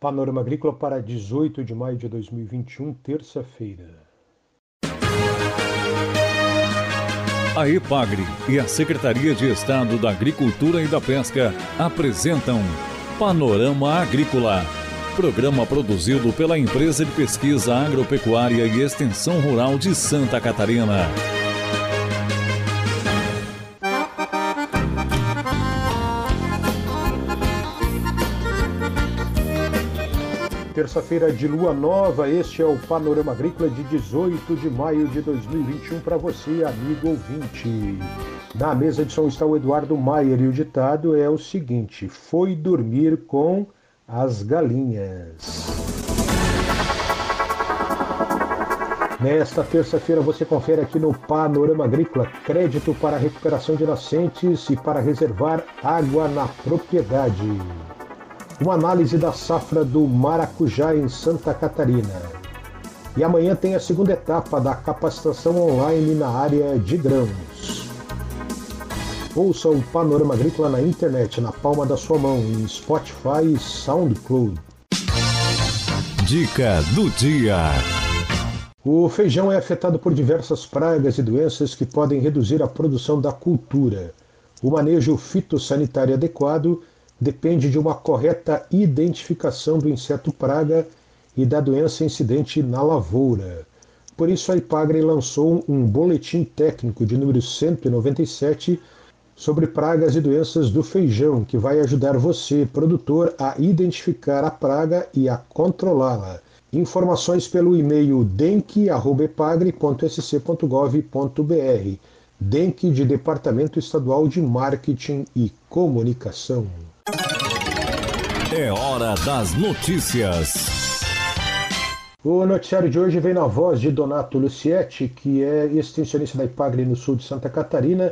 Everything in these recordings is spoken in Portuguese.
Panorama Agrícola para 18 de maio de 2021, terça-feira. A EPAGRE e a Secretaria de Estado da Agricultura e da Pesca apresentam Panorama Agrícola, programa produzido pela Empresa de Pesquisa Agropecuária e Extensão Rural de Santa Catarina. Terça-feira de lua nova, este é o Panorama Agrícola de 18 de maio de 2021 para você, amigo ouvinte. Na mesa de som está o Eduardo Maier e o ditado é o seguinte: Foi dormir com as galinhas. Nesta terça-feira você confere aqui no Panorama Agrícola crédito para recuperação de nascentes e para reservar água na propriedade uma análise da safra do maracujá em Santa Catarina. E amanhã tem a segunda etapa da capacitação online na área de grãos. Ouça o Panorama Agrícola na internet, na palma da sua mão, em Spotify e SoundCloud. Dica do dia. O feijão é afetado por diversas pragas e doenças que podem reduzir a produção da cultura. O manejo fitossanitário adequado depende de uma correta identificação do inseto praga e da doença incidente na lavoura. Por isso, a Ipagre lançou um boletim técnico de número 197 sobre pragas e doenças do feijão, que vai ajudar você, produtor, a identificar a praga e a controlá-la. Informações pelo e-mail denk.epagre.sc.gov.br DENC de Departamento Estadual de Marketing e Comunicação. É hora das notícias. O noticiário de hoje vem na voz de Donato Lucietti, que é extensionista da IPAGRE no sul de Santa Catarina,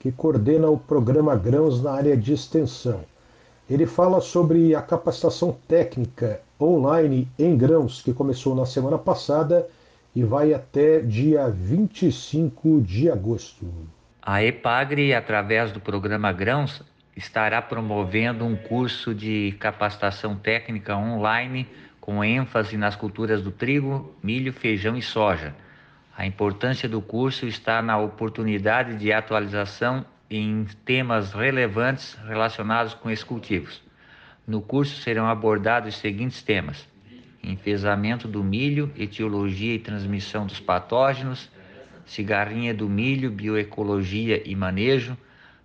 que coordena o programa Grãos na área de extensão. Ele fala sobre a capacitação técnica online em grãos, que começou na semana passada e vai até dia 25 de agosto. A EPAGRE, através do programa Grãos, estará promovendo um curso de capacitação técnica online com ênfase nas culturas do trigo, milho, feijão e soja. A importância do curso está na oportunidade de atualização em temas relevantes relacionados com esses cultivos. No curso serão abordados os seguintes temas: enfesamento do milho, etiologia e transmissão dos patógenos, cigarrinha do milho, bioecologia e manejo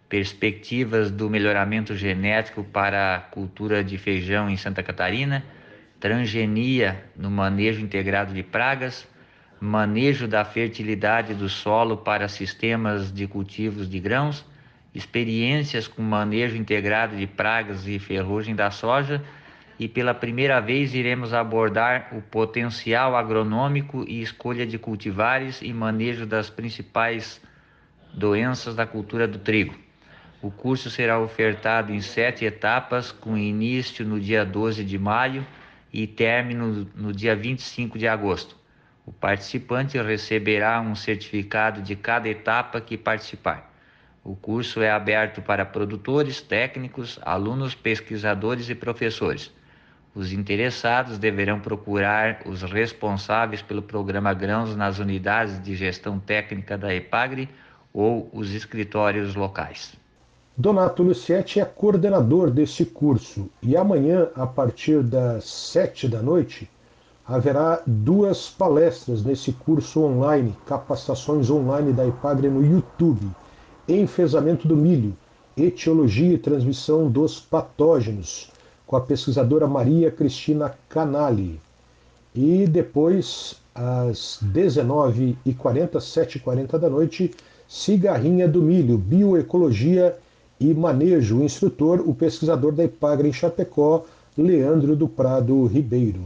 perspectivas do melhoramento genético para a cultura de feijão em Santa Catarina, transgenia no manejo integrado de pragas, manejo da fertilidade do solo para sistemas de cultivos de grãos, experiências com manejo integrado de pragas e ferrugem da soja e pela primeira vez iremos abordar o potencial agronômico e escolha de cultivares e manejo das principais doenças da cultura do trigo. O curso será ofertado em sete etapas, com início no dia 12 de maio e término no dia 25 de agosto. O participante receberá um certificado de cada etapa que participar. O curso é aberto para produtores, técnicos, alunos, pesquisadores e professores. Os interessados deverão procurar os responsáveis pelo programa Grãos nas unidades de gestão técnica da EPAGRE ou os escritórios locais. Donato Lucietti é coordenador desse curso e amanhã, a partir das sete da noite, haverá duas palestras nesse curso online, capacitações online da IPAGRE no YouTube, enfesamento do milho, etiologia e transmissão dos patógenos, com a pesquisadora Maria Cristina Canali. E depois, às 19h40, 7h40 da noite, cigarrinha do milho, bioecologia e manejo, o instrutor, o pesquisador da IPAGRE em Chapecó, Leandro do Prado Ribeiro.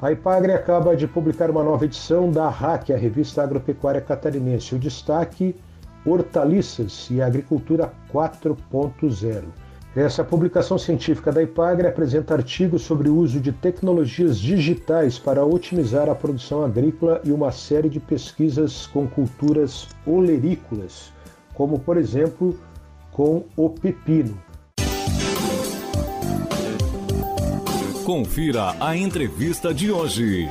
A IPAGRE acaba de publicar uma nova edição da RAC, a Revista Agropecuária Catarinense. O destaque: Hortaliças e Agricultura 4.0. Essa publicação científica da IPAGRE apresenta artigos sobre o uso de tecnologias digitais para otimizar a produção agrícola e uma série de pesquisas com culturas olerícolas, como, por exemplo, com o pepino. Confira a entrevista de hoje.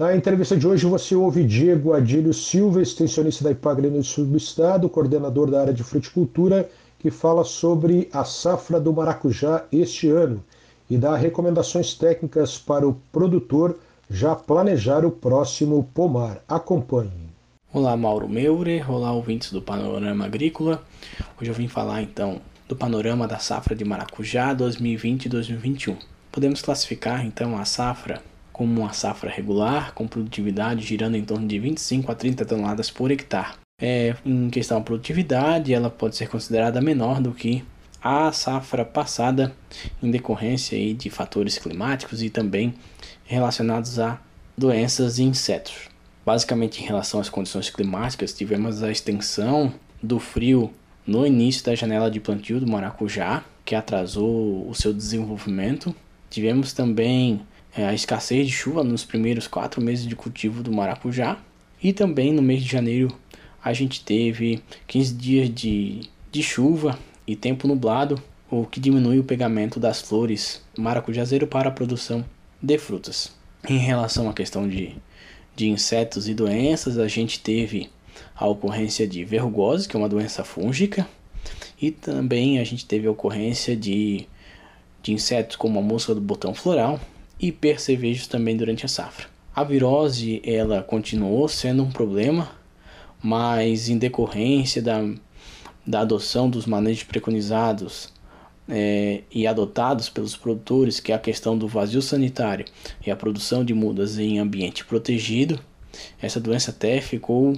Na entrevista de hoje você ouve Diego Adílio Silva, extensionista da Ipagre no sul do estado, coordenador da área de fruticultura, que fala sobre a safra do maracujá este ano e dá recomendações técnicas para o produtor já planejar o próximo pomar. Acompanhe. Olá, Mauro Meurer, olá, ouvintes do Panorama Agrícola. Hoje eu vim falar então do panorama da safra de maracujá 2020-2021. Podemos classificar então a safra como uma safra regular, com produtividade girando em torno de 25 a 30 toneladas por hectare. É, em questão da produtividade, ela pode ser considerada menor do que a safra passada, em decorrência aí de fatores climáticos e também relacionados a doenças e insetos. Basicamente, em relação às condições climáticas, tivemos a extensão do frio no início da janela de plantio do maracujá, que atrasou o seu desenvolvimento. Tivemos também é, a escassez de chuva nos primeiros quatro meses de cultivo do maracujá. E também no mês de janeiro a gente teve 15 dias de, de chuva e tempo nublado, o que diminui o pegamento das flores maracujazeiro para a produção de frutas. Em relação à questão de, de insetos e doenças, a gente teve a ocorrência de verrugose, que é uma doença fúngica, e também a gente teve a ocorrência de, de insetos como a mosca do botão floral, e percevejos também durante a safra. A virose ela continuou sendo um problema, mas em decorrência da, da adoção dos manejos preconizados é, e adotados pelos produtores, que é a questão do vazio sanitário e a produção de mudas em ambiente protegido, essa doença até ficou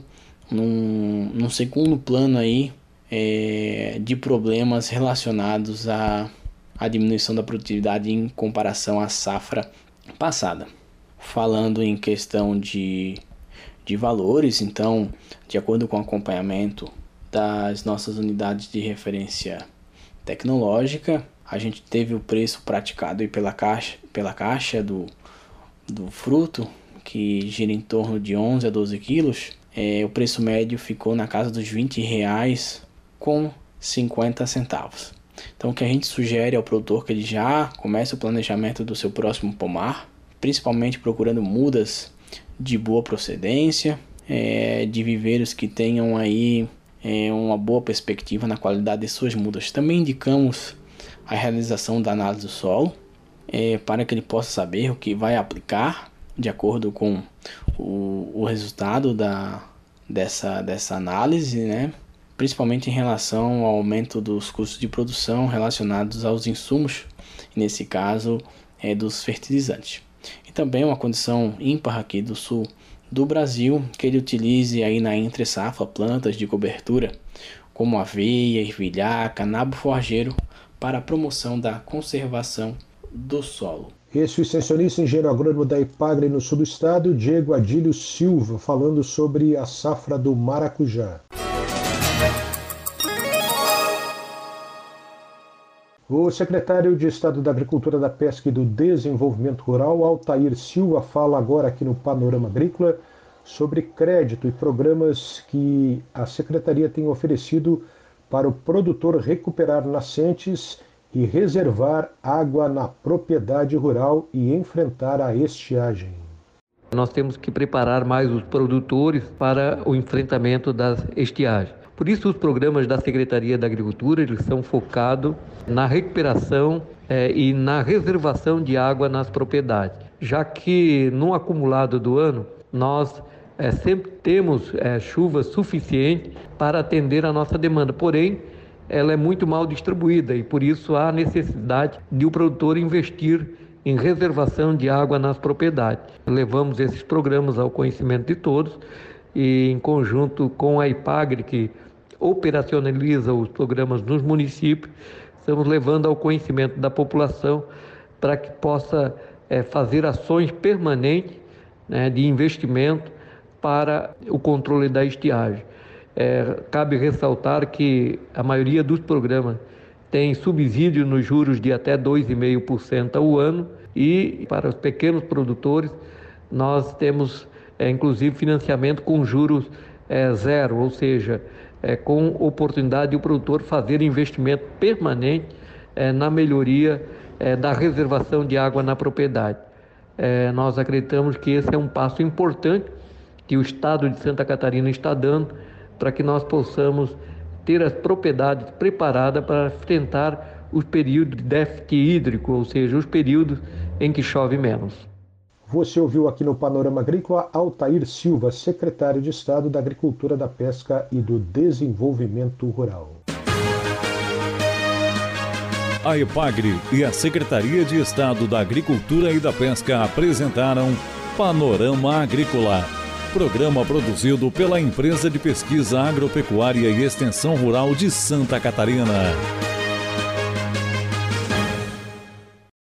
num, num segundo plano aí é, de problemas relacionados a a diminuição da produtividade em comparação à safra passada. Falando em questão de, de valores, então, de acordo com o acompanhamento das nossas unidades de referência tecnológica, a gente teve o preço praticado pela caixa, pela caixa do, do fruto, que gira em torno de 11 a 12 quilos, é, o preço médio ficou na casa dos 20 reais com 50 centavos. Então, o que a gente sugere ao produtor que ele já comece o planejamento do seu próximo pomar, principalmente procurando mudas de boa procedência, é, de viveiros que tenham aí é, uma boa perspectiva na qualidade de suas mudas. Também indicamos a realização da análise do solo, é, para que ele possa saber o que vai aplicar de acordo com o, o resultado da, dessa, dessa análise, né? Principalmente em relação ao aumento dos custos de produção relacionados aos insumos, nesse caso é dos fertilizantes. E também uma condição ímpar aqui do sul do Brasil que ele utilize aí na entre safra plantas de cobertura como aveia, ervilhar, nabo forrageiro para a promoção da conservação do solo. Esse é o extensionista engenheiro agrônomo da Ipagre no sul do estado, Diego Adílio Silva, falando sobre a safra do maracujá. O secretário de Estado da Agricultura, da Pesca e do Desenvolvimento Rural, Altair Silva, fala agora aqui no Panorama Agrícola sobre crédito e programas que a secretaria tem oferecido para o produtor recuperar nascentes e reservar água na propriedade rural e enfrentar a estiagem. Nós temos que preparar mais os produtores para o enfrentamento das estiagens. Por isso, os programas da Secretaria da Agricultura eles são focados na recuperação é, e na reservação de água nas propriedades, já que no acumulado do ano nós é, sempre temos é, chuva suficiente para atender a nossa demanda, porém ela é muito mal distribuída e por isso há necessidade de o produtor investir em reservação de água nas propriedades. Levamos esses programas ao conhecimento de todos e em conjunto com a IPAGRE, que operacionaliza os programas nos municípios, estamos levando ao conhecimento da população para que possa é, fazer ações permanentes né, de investimento para o controle da estiagem. É, cabe ressaltar que a maioria dos programas tem subsídio nos juros de até 2,5% ao ano e para os pequenos produtores nós temos é, inclusive financiamento com juros é, zero, ou seja, é, com oportunidade de o produtor fazer investimento permanente é, na melhoria é, da reservação de água na propriedade. É, nós acreditamos que esse é um passo importante que o Estado de Santa Catarina está dando para que nós possamos ter as propriedades preparadas para enfrentar os períodos de déficit hídrico, ou seja, os períodos em que chove menos. Você ouviu aqui no Panorama Agrícola Altair Silva, secretário de Estado da Agricultura, da Pesca e do Desenvolvimento Rural. A EPAGRE e a Secretaria de Estado da Agricultura e da Pesca apresentaram Panorama Agrícola, programa produzido pela Empresa de Pesquisa Agropecuária e Extensão Rural de Santa Catarina.